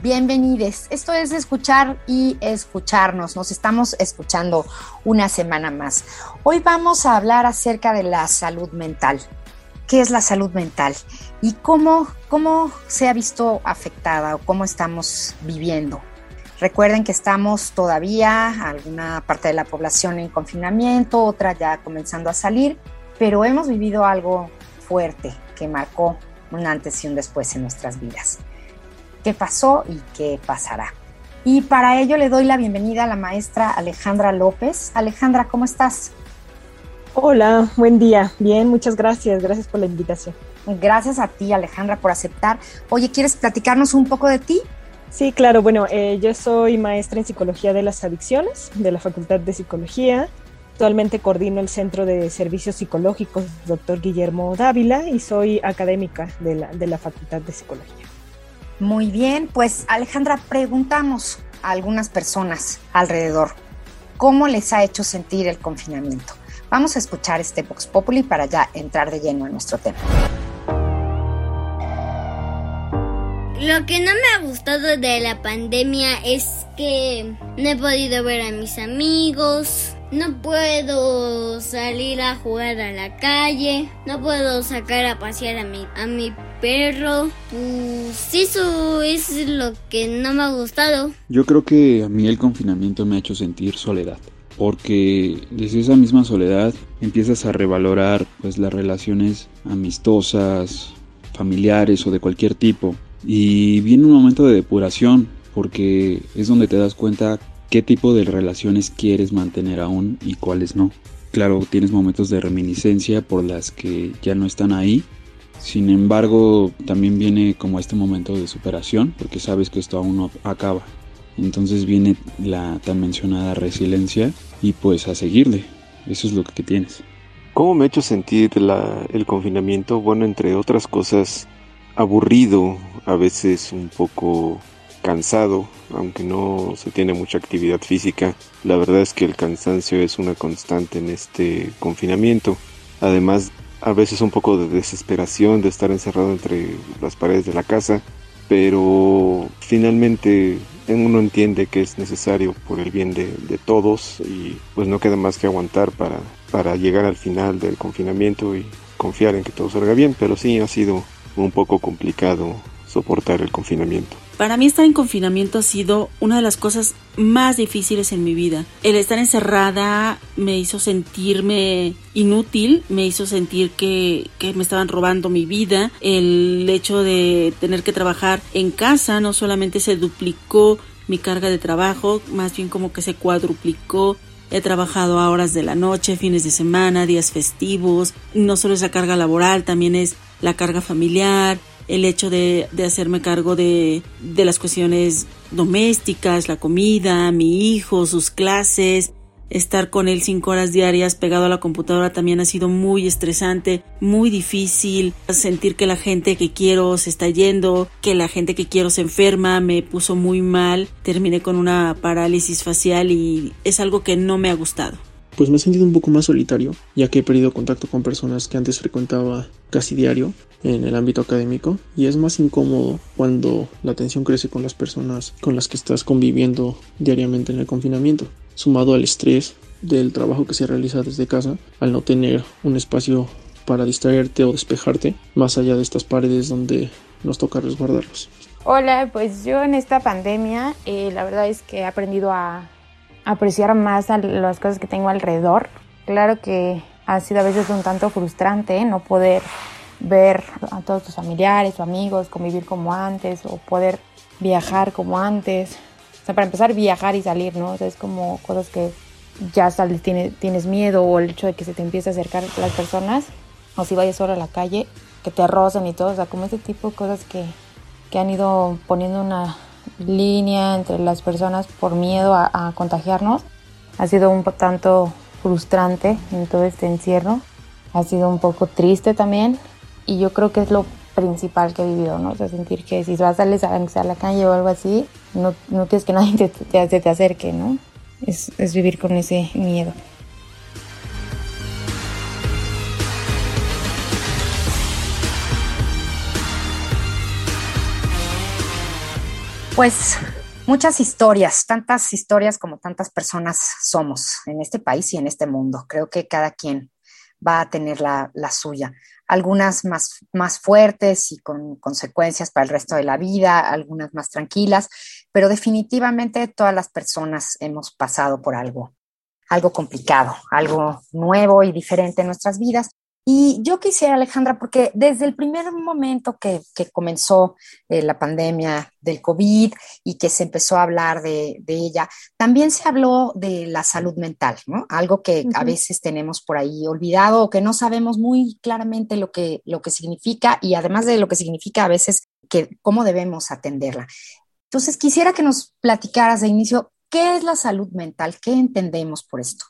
bienvenides. Esto es escuchar y escucharnos. Nos estamos escuchando una semana más. Hoy vamos a hablar acerca de la salud mental. ¿Qué es la salud mental? Y cómo, cómo se ha visto afectada o cómo estamos viviendo. Recuerden que estamos todavía, alguna parte de la población en confinamiento, otra ya comenzando a salir, pero hemos vivido algo fuerte que marcó un antes y un después en nuestras vidas. ¿Qué pasó y qué pasará? Y para ello le doy la bienvenida a la maestra Alejandra López. Alejandra, ¿cómo estás? Hola, buen día. Bien, muchas gracias. Gracias por la invitación. Gracias a ti, Alejandra, por aceptar. Oye, ¿quieres platicarnos un poco de ti? Sí, claro. Bueno, eh, yo soy maestra en psicología de las adicciones de la Facultad de Psicología. Actualmente coordino el Centro de Servicios Psicológicos Dr. Guillermo Dávila y soy académica de la, de la Facultad de Psicología. Muy bien, pues Alejandra, preguntamos a algunas personas alrededor cómo les ha hecho sentir el confinamiento. Vamos a escuchar este Vox Populi para ya entrar de lleno en nuestro tema. Lo que no me ha gustado de la pandemia es que no he podido ver a mis amigos, no puedo salir a jugar a la calle, no puedo sacar a pasear a mi, a mi perro. Pues eso es lo que no me ha gustado. Yo creo que a mí el confinamiento me ha hecho sentir soledad. Porque desde esa misma soledad empiezas a revalorar pues las relaciones amistosas, familiares o de cualquier tipo. Y viene un momento de depuración porque es donde te das cuenta qué tipo de relaciones quieres mantener aún y cuáles no. Claro, tienes momentos de reminiscencia por las que ya no están ahí. Sin embargo, también viene como este momento de superación porque sabes que esto aún no acaba. Entonces viene la tan mencionada resiliencia y pues a seguirle. Eso es lo que tienes. ¿Cómo me ha hecho sentir la, el confinamiento? Bueno, entre otras cosas, aburrido, a veces un poco cansado, aunque no se tiene mucha actividad física. La verdad es que el cansancio es una constante en este confinamiento. Además, a veces un poco de desesperación de estar encerrado entre las paredes de la casa, pero finalmente uno entiende que es necesario por el bien de, todos y pues no queda más que aguantar para, para llegar al final del confinamiento y confiar en que todo salga bien, pero sí ha sido un poco complicado soportar el confinamiento. Para mí estar en confinamiento ha sido una de las cosas más difíciles en mi vida. El estar encerrada me hizo sentirme inútil, me hizo sentir que, me estaban robando mi vida. El hecho de tener que trabajar en casa no solamente se duplicó mi carga de trabajo, más bien como que se cuadruplicó He trabajado a horas de la noche, fines de semana, días festivos. No solo es la carga laboral, también es la carga familiar, el hecho de, de hacerme cargo de, de las cuestiones domésticas, la comida, mi hijo, sus clases, estar con él cinco horas diarias pegado a la computadora también ha sido muy estresante, muy difícil, sentir que la gente que quiero se está yendo, que la gente que quiero se enferma, me puso muy mal, terminé con una parálisis facial y es algo que no me ha gustado pues me he sentido un poco más solitario, ya que he perdido contacto con personas que antes frecuentaba casi diario en el ámbito académico y es más incómodo cuando la tensión crece con las personas con las que estás conviviendo diariamente en el confinamiento, sumado al estrés del trabajo que se realiza desde casa, al no tener un espacio para distraerte o despejarte más allá de estas paredes donde nos toca resguardarlos. Hola, pues yo en esta pandemia eh, la verdad es que he aprendido a apreciar más las cosas que tengo alrededor. Claro que ha sido a veces un tanto frustrante ¿eh? no poder ver a todos tus familiares o amigos, convivir como antes o poder viajar como antes. O sea, para empezar, viajar y salir, ¿no? O sea, es como cosas que ya sales, tienes, tienes miedo o el hecho de que se te empiece a acercar las personas o si vayas solo a la calle, que te rocen y todo. O sea, como ese tipo de cosas que, que han ido poniendo una línea entre las personas por miedo a, contagiarnos. Ha sido un tanto frustrante en todo este encierro. Ha sido un poco triste también y yo creo que es lo principal que he vivido, ¿no? O sentir que si vas a salir a la calle o algo así, no, no tienes que nadie te, te, te acerque, ¿no? Es, es vivir con ese miedo. Pues muchas historias, tantas historias como tantas personas somos en este país y en este mundo. Creo que cada quien va a tener la, la suya. Algunas más, más fuertes y con consecuencias para el resto de la vida, algunas más tranquilas, pero definitivamente todas las personas hemos pasado por algo, algo complicado, algo nuevo y diferente en nuestras vidas. Y yo quisiera, Alejandra, porque desde el primer momento que, que comenzó eh, la pandemia del COVID y que se empezó a hablar de, de, ella, también se habló de la salud mental, ¿no? Algo que uh -huh. a veces tenemos por ahí olvidado o que no sabemos muy claramente lo que, lo que significa y además de lo que significa a veces que cómo debemos atenderla. Entonces, quisiera que nos platicaras de inicio, ¿qué es la salud mental? ¿Qué entendemos por esto?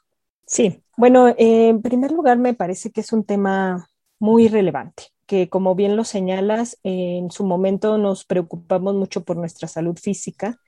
Sí, bueno, en primer lugar me parece que es un tema muy relevante, que como bien lo señalas, en su momento nos preocupamos mucho por nuestra salud física,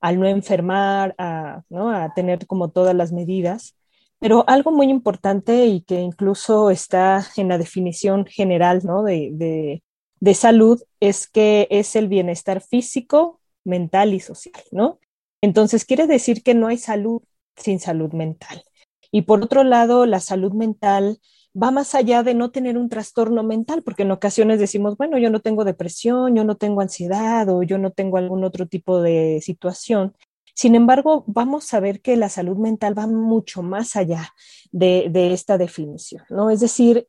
al no enfermar, a, ¿no? a tener como todas las medidas, pero algo muy importante y que incluso está en la definición general ¿no? de, de, de salud es que es el bienestar físico, mental y social, ¿no? Entonces quiere decir que no hay salud sin salud mental. Y por otro lado, la salud mental va más allá de no tener un trastorno mental, porque en ocasiones decimos, bueno, yo no tengo depresión, yo no tengo ansiedad o yo no tengo algún otro tipo de situación. Sin embargo, vamos a ver que la salud mental va mucho más allá de, de esta definición, ¿no? Es decir,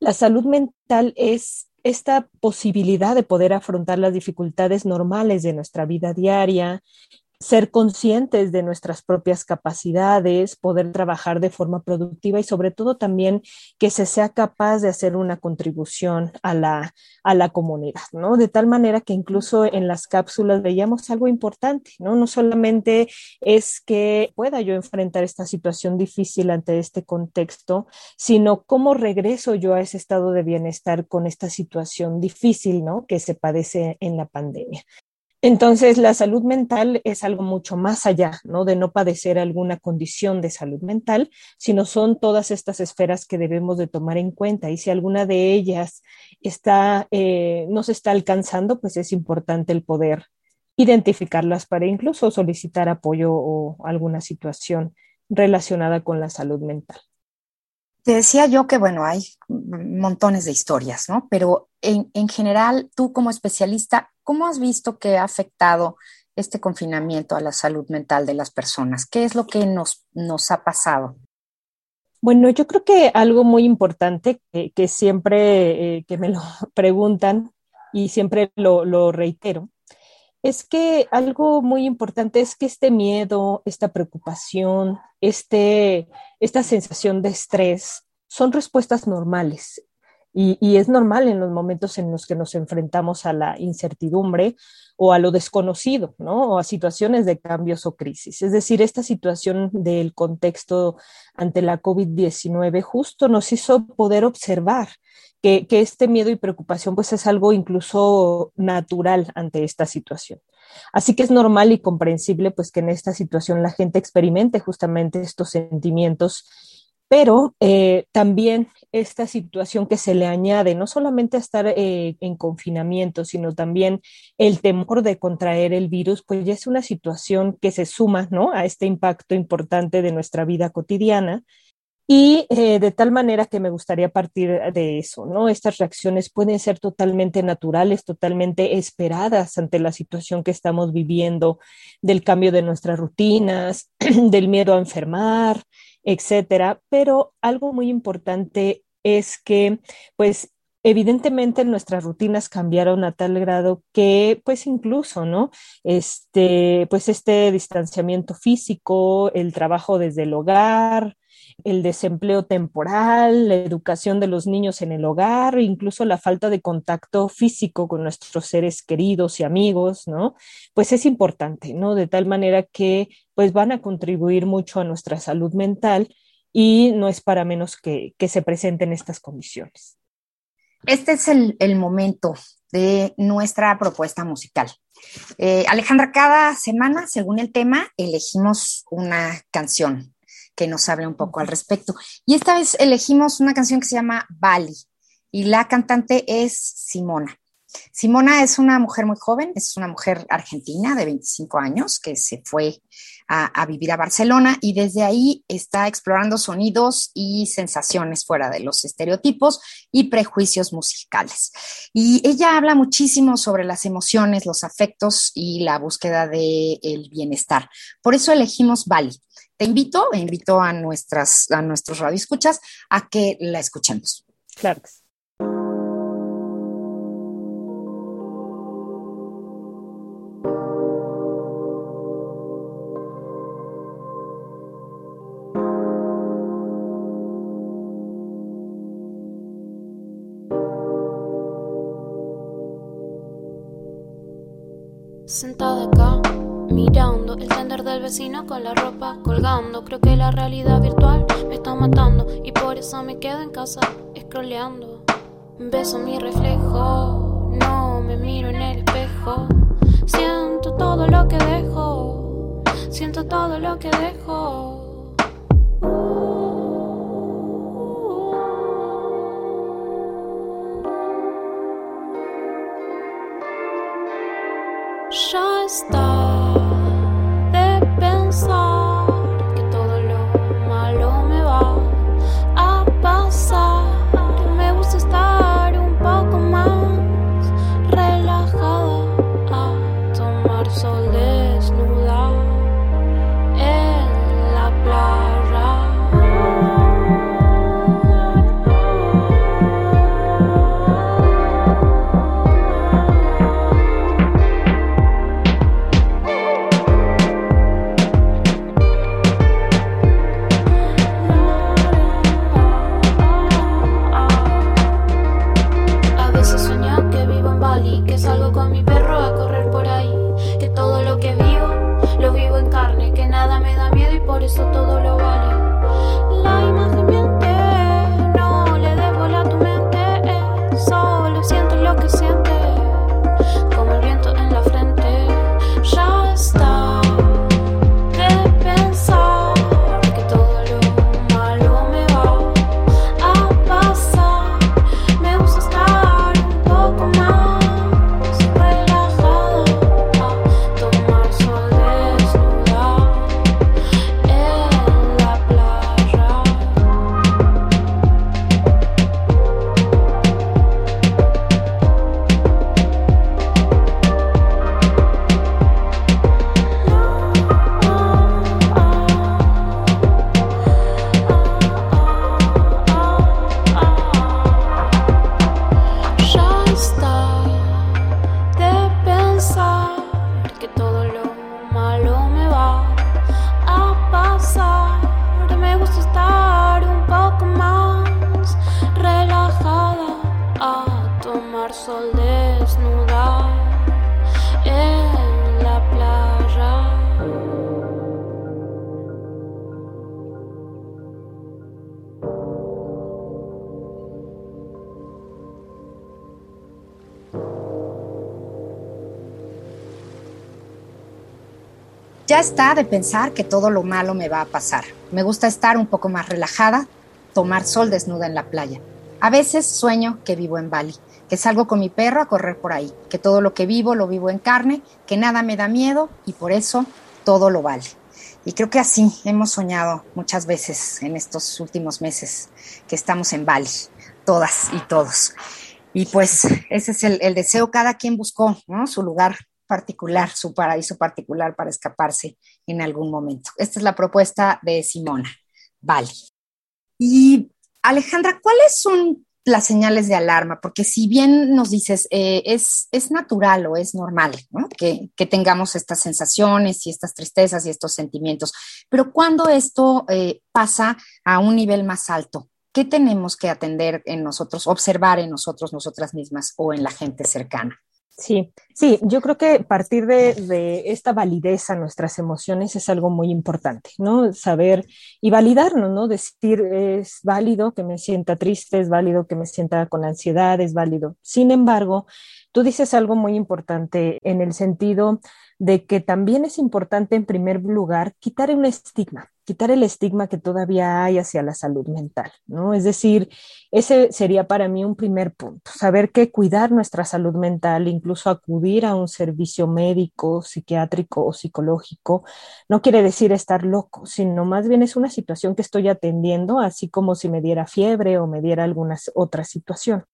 la salud mental es esta posibilidad de poder afrontar las dificultades normales de nuestra vida diaria, ser conscientes de nuestras propias capacidades, poder trabajar de forma productiva y sobre todo también que se sea capaz de hacer una contribución a la, a la comunidad, ¿no? De tal manera que incluso en las cápsulas veíamos algo importante, ¿no? No solamente es que pueda yo enfrentar esta situación difícil ante este contexto, sino cómo regreso yo a ese estado de bienestar con esta situación difícil, ¿no? Que se padece en la pandemia. Entonces, la salud mental es algo mucho más allá, ¿no? De no padecer alguna condición de salud mental, sino son todas estas esferas que debemos de tomar en cuenta. Y si alguna de ellas está, eh, no se está alcanzando, pues es importante el poder identificarlas para incluso solicitar apoyo o alguna situación relacionada con la salud mental. Te decía yo que, bueno, hay montones de historias, ¿no? Pero en, en, general, tú como especialista, ¿cómo has visto que ha afectado este confinamiento a la salud mental de las personas? ¿Qué es lo que nos, nos ha pasado? Bueno, yo creo que algo muy importante que, siempre eh, que me lo preguntan y siempre lo, lo reitero, es que algo muy importante es que este miedo, esta preocupación, este, esta sensación de estrés son respuestas normales. Y, es normal en los momentos en los que nos enfrentamos a la incertidumbre o a lo desconocido, ¿no? O a situaciones de cambios o crisis. Es decir, esta situación del contexto ante la COVID-19 justo nos hizo poder observar que, que, este miedo y preocupación pues es algo incluso natural ante esta situación. Así que es normal y comprensible pues que en esta situación la gente experimente justamente estos sentimientos, pero eh, también esta situación que se le añade, no solamente a estar eh, en confinamiento, sino también el temor de contraer el virus, pues ya es una situación que se suma ¿no? a este impacto importante de nuestra vida cotidiana y eh, de tal manera que me gustaría partir de eso, ¿no? Estas reacciones pueden ser totalmente naturales, totalmente esperadas ante la situación que estamos viviendo, del cambio de nuestras rutinas, del miedo a enfermar, etcétera. Pero algo muy importante es que, pues, evidentemente nuestras rutinas cambiaron a tal grado que pues incluso, ¿no? Este, pues este distanciamiento físico, el trabajo desde el hogar, el desempleo temporal, la educación de los niños en el hogar, incluso la falta de contacto físico con nuestros seres queridos y amigos, ¿no? Pues es importante, ¿no? De tal manera que pues van a contribuir mucho a nuestra salud mental y no es para menos que, que se presenten estas condiciones. Este es el, el momento de nuestra propuesta musical. Eh, Alejandra, cada semana, según el tema, elegimos una canción que nos hable un poco al respecto. Y esta vez elegimos una canción que se llama Bali y la cantante es Simona. Simona es una mujer muy joven, es una mujer argentina de 25 años que se fue a, vivir a Barcelona y desde ahí está explorando sonidos y sensaciones fuera de los estereotipos y prejuicios musicales. Y ella habla muchísimo sobre las emociones, los afectos y la búsqueda del el bienestar. Por eso elegimos Bali. Te invito, invito a, nuestras, a nuestros radioescuchas a que la escuchemos. Claro. El tender del vecino con la ropa colgando. Creo que la realidad virtual me está matando y por eso me quedo en casa scrolleando. Beso mi reflejo, no me miro en el espejo. Siento todo lo que dejo, siento todo lo que dejo. Ya está de pensar que todo lo malo me va a pasar. Me gusta estar un poco más relajada, tomar sol desnuda en la playa. A veces sueño que vivo en Bali, que salgo con mi perro a correr por ahí, que todo lo que vivo lo vivo en carne, que nada me da miedo y por eso todo lo vale. Y creo que así hemos soñado muchas veces en estos últimos meses que estamos en Bali, todas y todos. Y pues ese es el, deseo, cada quien buscó ¿no? su lugar particular, su paraíso particular para escaparse en algún momento. Esta es la propuesta de Simona. Vale. Y Alejandra, ¿cuáles son las señales de alarma? Porque si bien nos dices, eh, es, es natural o es normal que, tengamos estas sensaciones y estas tristezas y estos sentimientos, pero cuando esto eh, pasa a un nivel más alto, ¿qué tenemos que atender en nosotros, observar en nosotros, nosotras mismas o en la gente cercana? Sí, sí, yo creo que partir de, esta validez a nuestras emociones es algo muy importante, ¿no? Saber y validarnos, ¿no? Decir, es válido que me sienta triste, es válido que me sienta con ansiedad, es válido. Sin embargo, tú dices algo muy importante en el sentido de que también es importante, en primer lugar, quitar un estigma, quitar el estigma que todavía hay hacia la salud mental, ¿no? Es decir, ese sería para mí un primer punto, saber que cuidar nuestra salud mental, incluso acudir a un servicio médico, psiquiátrico o psicológico, no quiere decir estar loco, sino más bien es una situación que estoy atendiendo, así como si me diera fiebre o me diera alguna otra situación.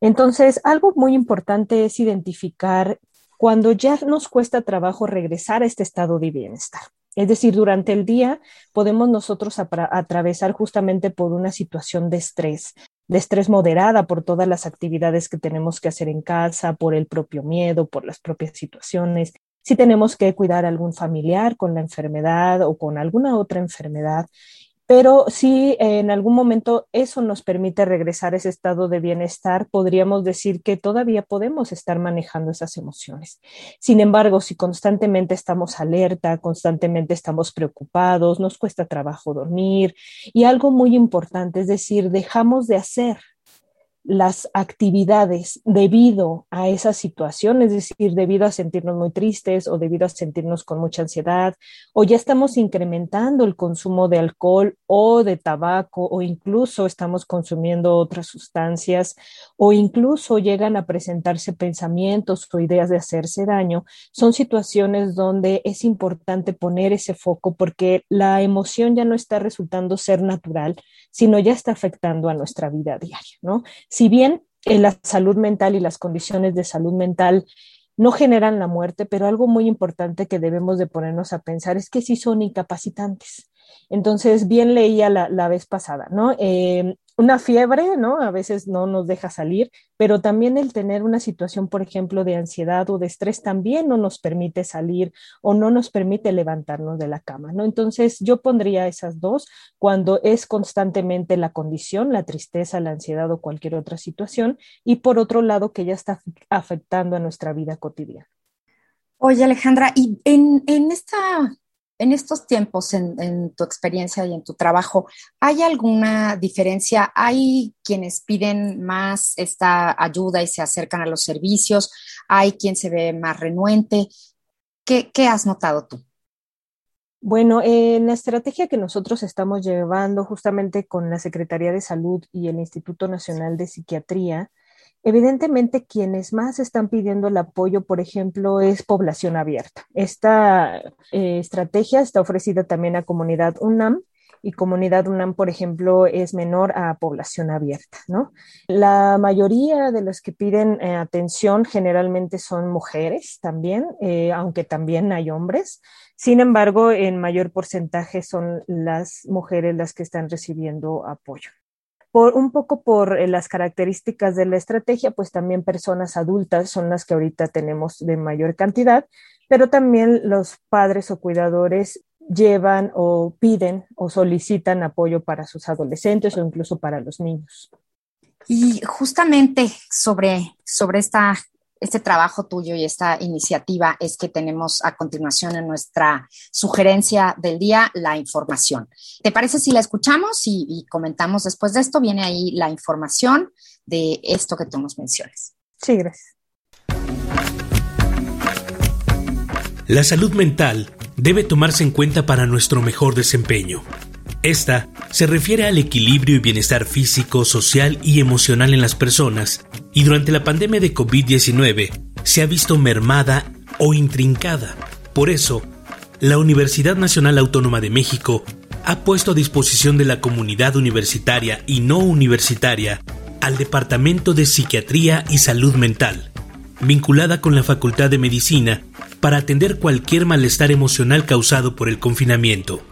Entonces, algo muy importante es identificar cuando ya nos cuesta trabajo regresar a este estado de bienestar. Es decir, durante el día podemos nosotros atravesar justamente por una situación de estrés, de estrés moderada por todas las actividades que tenemos que hacer en casa, por el propio miedo, por las propias situaciones. Si tenemos que cuidar a algún familiar con la enfermedad o con alguna otra enfermedad, pero si en algún momento eso nos permite regresar a ese estado de bienestar, podríamos decir que todavía podemos estar manejando esas emociones. Sin embargo, si constantemente estamos alerta, constantemente estamos preocupados, nos cuesta trabajo dormir y algo muy importante, es decir, dejamos de hacer las actividades debido a esa situación, es decir, debido a sentirnos muy tristes o debido a sentirnos con mucha ansiedad, o ya estamos incrementando el consumo de alcohol o de tabaco, o incluso estamos consumiendo otras sustancias, o incluso llegan a presentarse pensamientos o ideas de hacerse daño, son situaciones donde es importante poner ese foco porque la emoción ya no está resultando ser natural, sino ya está afectando a nuestra vida diaria, ¿no? Si bien eh, la salud mental y las condiciones de salud mental no generan la muerte, pero algo muy importante que debemos de ponernos a pensar es que sí son incapacitantes. Entonces, bien leía la, vez pasada, ¿no? Eh, una fiebre, ¿no? A veces no nos deja salir, pero también el tener una situación, por ejemplo, de ansiedad o de estrés también no nos permite salir o no nos permite levantarnos de la cama, ¿no? Entonces yo pondría esas dos cuando es constantemente la condición, la tristeza, la ansiedad o cualquier otra situación, y por otro lado que ya está afectando a nuestra vida cotidiana. Oye, Alejandra, y en, en esta en estos tiempos, en, tu experiencia y en tu trabajo, ¿hay alguna diferencia? ¿Hay quienes piden más esta ayuda y se acercan a los servicios? ¿Hay quien se ve más renuente? ¿Qué, has notado tú? Bueno, en la estrategia que nosotros estamos llevando justamente con la Secretaría de Salud y el Instituto Nacional de Psiquiatría, Evidentemente, quienes más están pidiendo el apoyo, por ejemplo, es población abierta. Esta eh, estrategia está ofrecida también a comunidad UNAM y comunidad UNAM, por ejemplo, es menor a población abierta, ¿no? La mayoría de los que piden eh, atención generalmente son mujeres también, eh, aunque también hay hombres. Sin embargo, en mayor porcentaje son las mujeres las que están recibiendo apoyo un poco por eh, las características de la estrategia, pues también personas adultas son las que ahorita tenemos de mayor cantidad, pero también los padres o cuidadores llevan o piden o solicitan apoyo para sus adolescentes o incluso para los niños. Y justamente sobre, sobre esta este trabajo tuyo y esta iniciativa es que tenemos a continuación en nuestra sugerencia del día la información. ¿Te parece si la escuchamos y, comentamos después de esto? Viene ahí la información de esto que tú nos mencionas. Sí, gracias. La salud mental debe tomarse en cuenta para nuestro mejor desempeño. Esta se refiere al equilibrio y bienestar físico, social y emocional en las personas, y durante la pandemia de COVID-19 se ha visto mermada o intrincada. Por eso, la Universidad Nacional Autónoma de México ha puesto a disposición de la comunidad universitaria y no universitaria al Departamento de Psiquiatría y Salud Mental, vinculada con la Facultad de Medicina, para atender cualquier malestar emocional causado por el confinamiento.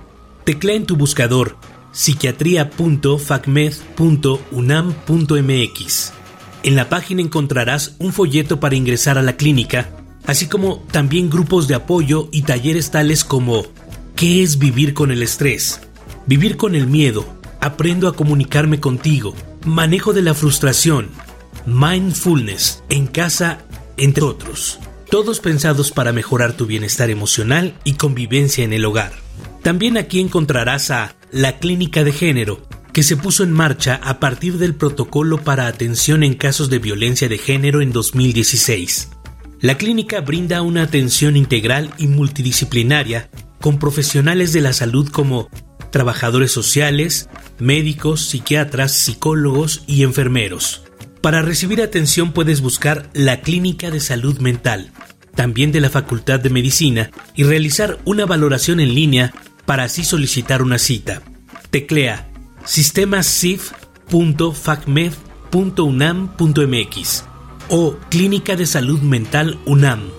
Teclea en tu buscador psiquiatría.facmed.unam.mx. En la página encontrarás un folleto para ingresar a la clínica, así como también grupos de apoyo y talleres tales como ¿Qué es vivir con el estrés? Vivir con el miedo, aprendo a comunicarme contigo, manejo de la frustración, mindfulness en casa, entre otros. Todos pensados para mejorar tu bienestar emocional y convivencia en el hogar. También aquí encontrarás a La Clínica de Género, que se puso en marcha a partir del protocolo para atención en casos de violencia de género en 2016. La clínica brinda una atención integral y multidisciplinaria con profesionales de la salud como trabajadores sociales, médicos, psiquiatras, psicólogos y enfermeros. Para recibir atención puedes buscar la Clínica de Salud Mental, también de la Facultad de Medicina, y realizar una valoración en línea para así solicitar una cita. Teclea sistemasif.facmed.unam.mx o Clínica de Salud Mental UNAM,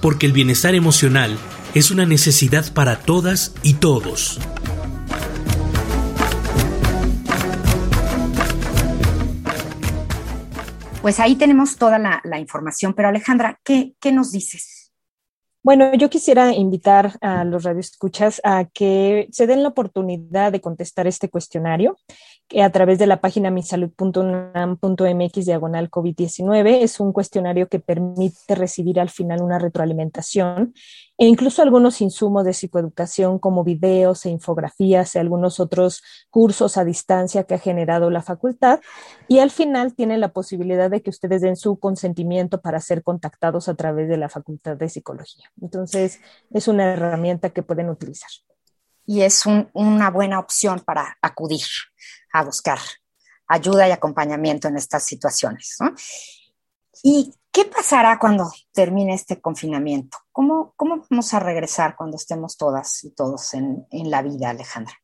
porque el bienestar emocional es una necesidad para todas y todos. Pues ahí tenemos toda la, información, pero Alejandra, ¿qué, ¿qué, nos dices? Bueno, yo quisiera invitar a los radioescuchas a que se den la oportunidad de contestar este cuestionario a través de la página misalud.unam.mx diagonal COVID-19. Es un cuestionario que permite recibir al final una retroalimentación e incluso algunos insumos de psicoeducación como videos e infografías y algunos otros cursos a distancia que ha generado la facultad. Y al final tiene la posibilidad de que ustedes den su consentimiento para ser contactados a través de la Facultad de Psicología. Entonces, es una herramienta que pueden utilizar. Y es una buena opción para acudir a buscar ayuda y acompañamiento en estas situaciones. ¿Y qué pasará cuando termine este confinamiento? ¿Cómo, ¿Cómo vamos a regresar cuando estemos todas y todos en, en la vida, Alejandra?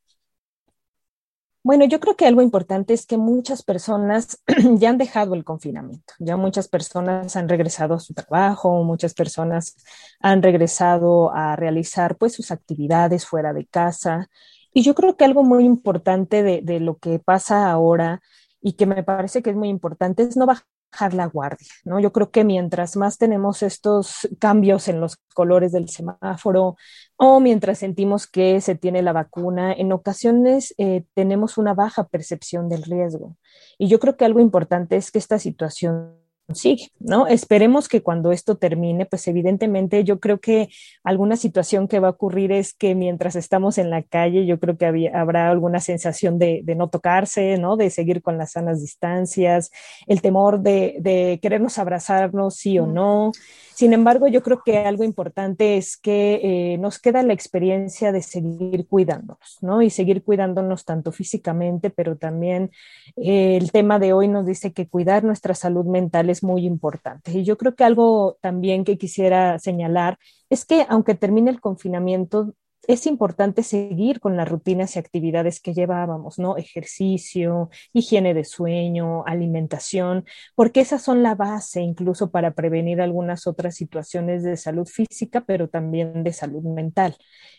Bueno, yo creo que algo importante es que muchas personas ya han dejado el confinamiento, ya muchas personas han regresado a su trabajo, muchas personas han regresado a realizar pues sus actividades fuera de casa y yo creo que algo muy importante de, lo que pasa ahora y que me parece que es muy importante es no bajar la guardia, ¿no? Yo creo que mientras más tenemos estos cambios en los colores del semáforo o mientras sentimos que se tiene la vacuna, en ocasiones eh, tenemos una baja percepción del riesgo. Y yo creo que algo importante es que esta situación sigue, ¿no? Esperemos que cuando esto termine, pues evidentemente yo creo que alguna situación que va a ocurrir es que mientras estamos en la calle, yo creo que habrá alguna sensación de, no tocarse, ¿no? De seguir con las sanas distancias, el temor de, de querernos abrazarnos, sí o no. Sin embargo, yo creo que algo importante es que eh, nos queda la experiencia de seguir cuidándonos, ¿no? Y seguir cuidándonos tanto físicamente, pero también eh, el tema de hoy nos dice que cuidar nuestra salud mental es muy importante. Y yo creo que algo también que quisiera señalar es que aunque termine el confinamiento, es importante seguir con las rutinas y actividades que llevábamos, ¿no? Ejercicio, higiene de sueño, alimentación, porque esas son la base incluso para prevenir algunas otras situaciones de salud física, pero también de salud mental.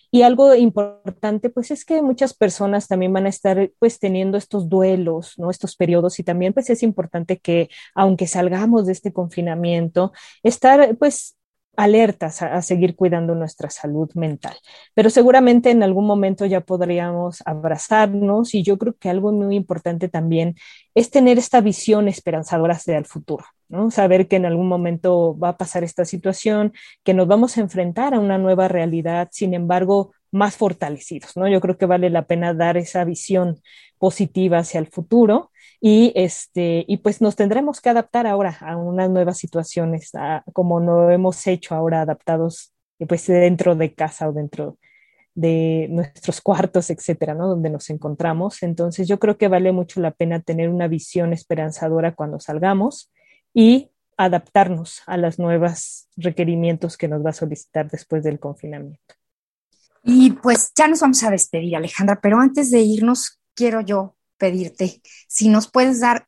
Y algo importante, pues es que muchas personas también van a estar pues teniendo estos duelos, ¿no? Estos periodos y también pues es importante que aunque salgamos de este confinamiento, estar pues alertas a, seguir cuidando nuestra salud mental. Pero seguramente en algún momento ya podríamos abrazarnos y yo creo que algo muy importante también es tener esta visión esperanzadora hacia el futuro, ¿no? Saber que en algún momento va a pasar esta situación, que nos vamos a enfrentar a una nueva realidad, sin embargo, más fortalecidos, ¿no? Yo creo que vale la pena dar esa visión positiva hacia el futuro y este y pues nos tendremos que adaptar ahora a unas nuevas situaciones como lo hemos hecho ahora adaptados eh, pues dentro de casa o dentro de nuestros cuartos, etcétera, ¿no? Donde nos encontramos. Entonces, yo creo que vale mucho la pena tener una visión esperanzadora cuando salgamos y adaptarnos a los nuevos requerimientos que nos va a solicitar después del confinamiento. Y pues ya nos vamos a despedir, Alejandra, pero antes de irnos, quiero yo pedirte si nos puedes dar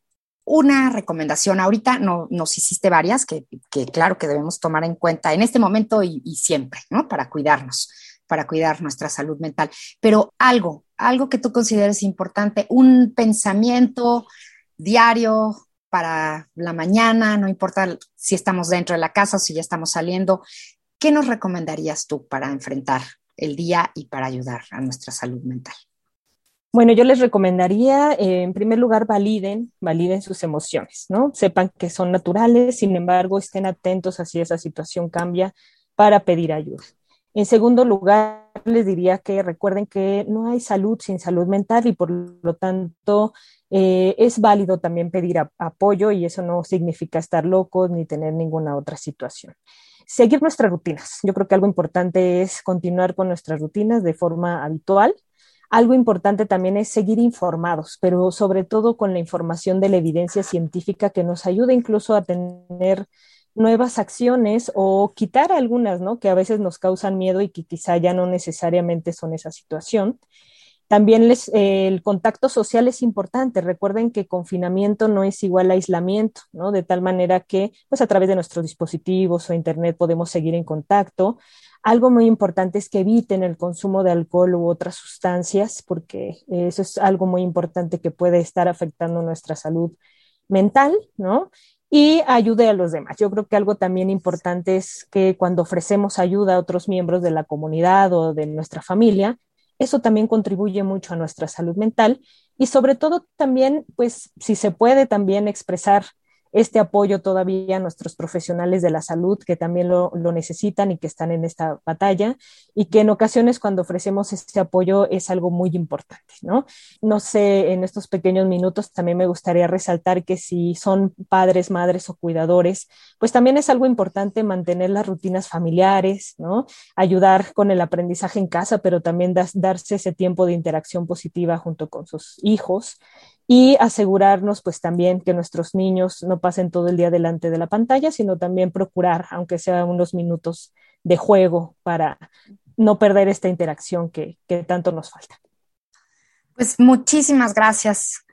una recomendación. Ahorita no, nos hiciste varias que, claro que debemos tomar en cuenta en este momento y, siempre, ¿no? Para cuidarnos, para cuidar nuestra salud mental. Pero algo, algo que tú consideres importante, un pensamiento diario para la mañana, no importa si estamos dentro de la casa o si ya estamos saliendo, ¿qué nos recomendarías tú para enfrentar el día y para ayudar a nuestra salud mental? Bueno, yo les recomendaría, eh, en primer lugar, validen, validen sus emociones, ¿no? Sepan que son naturales, sin embargo, estén atentos a si esa situación cambia para pedir ayuda. En segundo lugar, les diría que recuerden que no hay salud sin salud mental y por lo tanto eh, es válido también pedir apoyo y eso no significa estar locos ni tener ninguna otra situación. Seguir nuestras rutinas. Yo creo que algo importante es continuar con nuestras rutinas de forma habitual algo importante también es seguir informados, pero sobre todo con la información de la evidencia científica que nos ayuda incluso a tener nuevas acciones o quitar algunas, ¿no? Que a veces nos causan miedo y que quizá ya no necesariamente son esa situación. También les, el contacto social es importante. Recuerden que confinamiento no es igual a aislamiento, ¿no? De tal manera que, pues a través de nuestros dispositivos o internet podemos seguir en contacto. Algo muy importante es que eviten el consumo de alcohol u otras sustancias, porque eso es algo muy importante que puede estar afectando nuestra salud mental, ¿no? Y ayude a los demás. Yo creo que algo también importante es que cuando ofrecemos ayuda a otros miembros de la comunidad o de nuestra familia, eso también contribuye mucho a nuestra salud mental y sobre todo también, pues, si se puede también expresar este apoyo todavía a nuestros profesionales de la salud que también lo, necesitan y que están en esta batalla y que en ocasiones cuando ofrecemos este apoyo es algo muy importante, ¿no? No sé, en estos pequeños minutos también me gustaría resaltar que si son padres, madres o cuidadores, pues también es algo importante mantener las rutinas familiares, ¿no? Ayudar con el aprendizaje en casa, pero también darse ese tiempo de interacción positiva junto con sus hijos y asegurarnos pues también que nuestros niños no pasen todo el día delante de la pantalla, sino también procurar, aunque sea unos minutos de juego para no perder esta interacción que, que tanto nos falta. Pues muchísimas gracias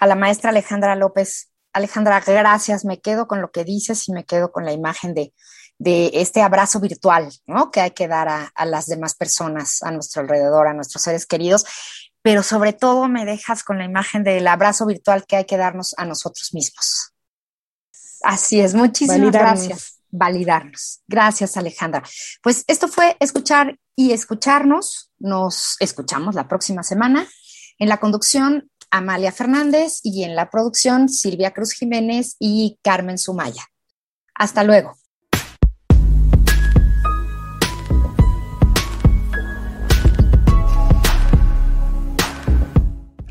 a la maestra Alejandra López. Alejandra, gracias. Me quedo con lo que dices y me quedo con la imagen de, de este abrazo virtual, ¿no? Que hay que dar a, a, las demás personas a nuestro alrededor, a nuestros seres queridos pero sobre todo me dejas con la imagen del abrazo virtual que hay que darnos a nosotros mismos. Así es, muchísimas gracias. Validarnos. Gracias, Alejandra. Pues esto fue escuchar y escucharnos. Nos escuchamos la próxima semana. En la conducción, Amalia Fernández y en la producción, Silvia Cruz Jiménez y Carmen Sumaya. Hasta luego.